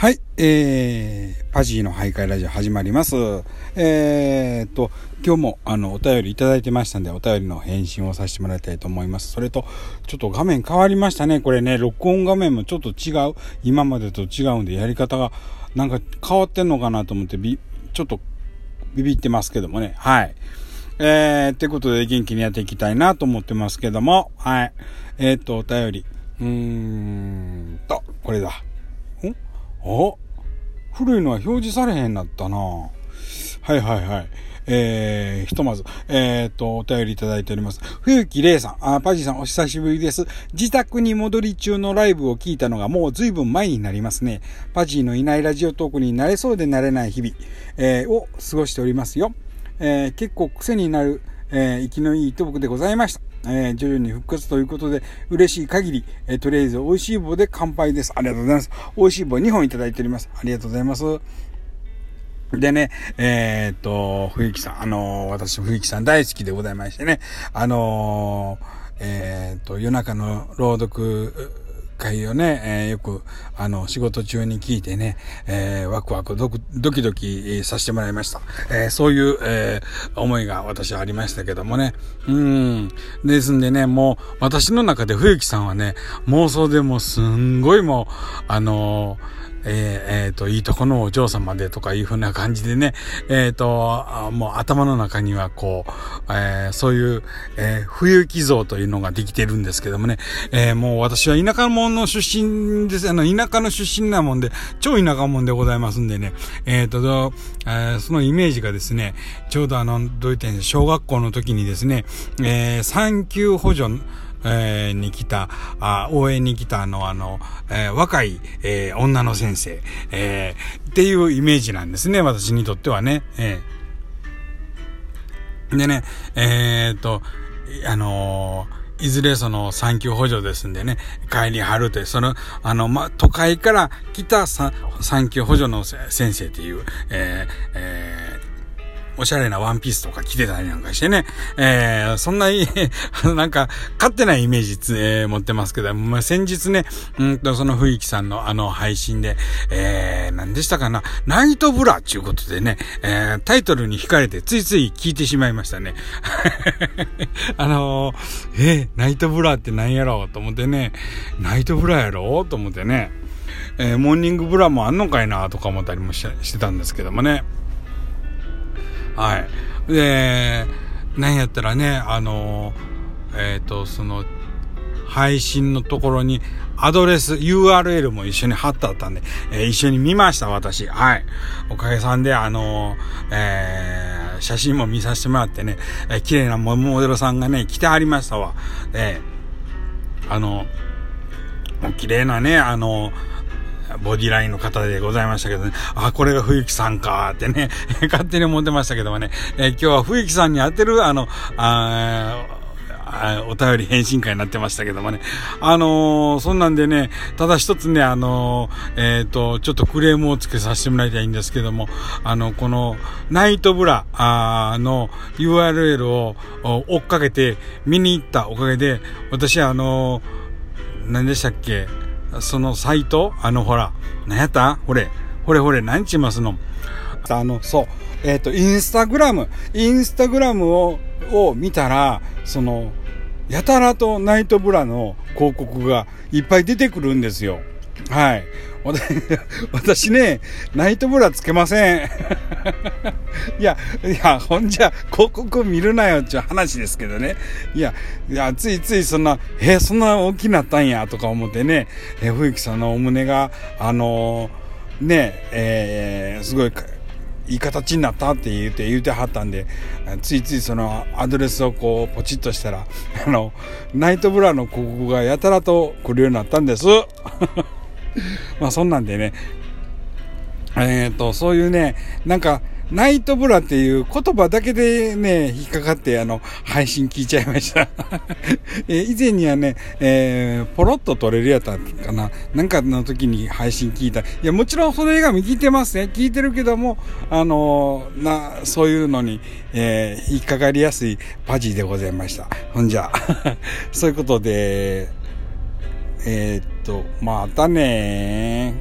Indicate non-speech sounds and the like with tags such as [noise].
はい、えー、パジーの徘徊ラジオ始まります。えー、と、今日もあの、お便りいただいてましたんで、お便りの返信をさせてもらいたいと思います。それと、ちょっと画面変わりましたね。これね、録音画面もちょっと違う。今までと違うんで、やり方がなんか変わってんのかなと思ってび、ちょっとビビってますけどもね。はい。えー、ってことで元気にやっていきたいなと思ってますけども、はい。えー、と、お便り。うーんと、これだ。あ古いのは表示されへんなったなはいはいはい。えー、ひとまず、えー、っと、お便りいただいております。冬木玲さん、あ、パジさんお久しぶりです。自宅に戻り中のライブを聞いたのがもう随分前になりますね。パジーのいないラジオトークになれそうでなれない日々、えー、を過ごしておりますよ。えー、結構癖になる、えー、生きのいいトークでございました。えー、徐々に復活ということで、嬉しい限り、えー、とりあえず美味しい棒で乾杯です。ありがとうございます。美味しい棒2本いただいております。ありがとうございます。でね、えー、っと、冬木さん、あのー、私、冬木さん大好きでございましてね、あのー、え、っと、夜中の朗読、会をね、えー、よく、あの、仕事中に聞いてね、えー、ワクワクドドキドキさせてもらいました。えー、そういう、えー、思いが私はありましたけどもね。うん。ですんでね、もう、私の中で冬木さんはね、妄想でもすんごいもう、あのーえー、えー、と、いいとこのお嬢様でとかいうふうな感じでね、えっ、ー、と、もう頭の中にはこう、えー、そういう、えー、冬木像というのができてるんですけどもね、えー、もう私は田舎者の出身です、あの、田舎の出身なもんで、超田舎者でございますんでね、えっ、と、えー、そのイメージがですね、ちょうどあの、どういった小学校の時にですね、えー、産休補助、えー、に来た、あ応援に来たの、あの、えー、若い、えー、女の先生、えー、っていうイメージなんですね、私にとってはね。えー、でね、えー、っと、あのいずれその産休補助ですんでね、帰りはるという、その、あの、ま、都会から来た産休補助の先生っていう、えー、えーおしゃれなワンピースとか着てたりなんかしてね、えー、そんな、[laughs] なんか、勝手ないイメージ、えー、持ってますけど、まあ、先日ね、うんと、その雰囲気さんのあの配信で、えー、何でしたかな、ナイトブラっていうことでね、えー、タイトルに惹かれてついつい聞いてしまいましたね。[laughs] あのー、えー、ナイトブラって何やろうと思ってね、ナイトブラやろうと思ってね、えー、モーニングブラもあんのかいなとか思ったりもしてたんですけどもね。はい。で、なんやったらね、あの、えっ、ー、と、その、配信のところにアドレス、URL も一緒に貼ってあったんで、えー、一緒に見ました、私。はい。おかげさんで、あのえー、写真も見させてもらってね、えー、綺麗なモデルさんがね、来てはりましたわ。えー、あの、綺麗なね、あのボディラインの方でございましたけどね、あ、これが冬木さんか。ってね、[laughs] 勝手に思ってましたけどもね、え、今日は冬木さんに当てる、あの、あお便り返信会になってましたけどもね。あのー、そんなんでね、ただ一つね、あのー、えっ、ー、と、ちょっとクレームをつけさせてもらいたいんですけども、あの、この、ナイトブラの URL を追っかけて見に行ったおかげで、私はあの何でしたっけ？そのサイト、あのほら、何やった？ほれ、ほれほれ、何ちますの？あの、そう、えっ、ー、と、インスタグラム、インスタグラムを、を見たら、その、やたらとナイトブラの広告がいっぱい出てくるんですよ。はい。[laughs] 私ね、ナイトブラつけません。[laughs] いや、いや、ほんじゃ、広告見るなよっていう話ですけどね。いや、いや、ついついそんな、えそんな大きなったんや、とか思ってね、え冬木さんのお胸が、あのー、ね、えー、すごい、いい形になったって言うて言うてはったんで、ついついそのアドレスをこうポチッとしたら、あの、ナイトブラの広告がやたらと来るようになったんです。[laughs] まあそんなんでね、えっ、ー、と、そういうね、なんか、ナイトブラっていう言葉だけでね、引っかかってあの、配信聞いちゃいました [laughs] え以前にはね、えー、ポロッと撮れるやったかな。なんかの時に配信聞いた。いや、もちろんその映画も聞いてますね。聞いてるけども、あのー、な、そういうのに、えー、引っかかりやすいパジーでございました。ほんじゃ。[laughs] そういうことで、えー、と、またね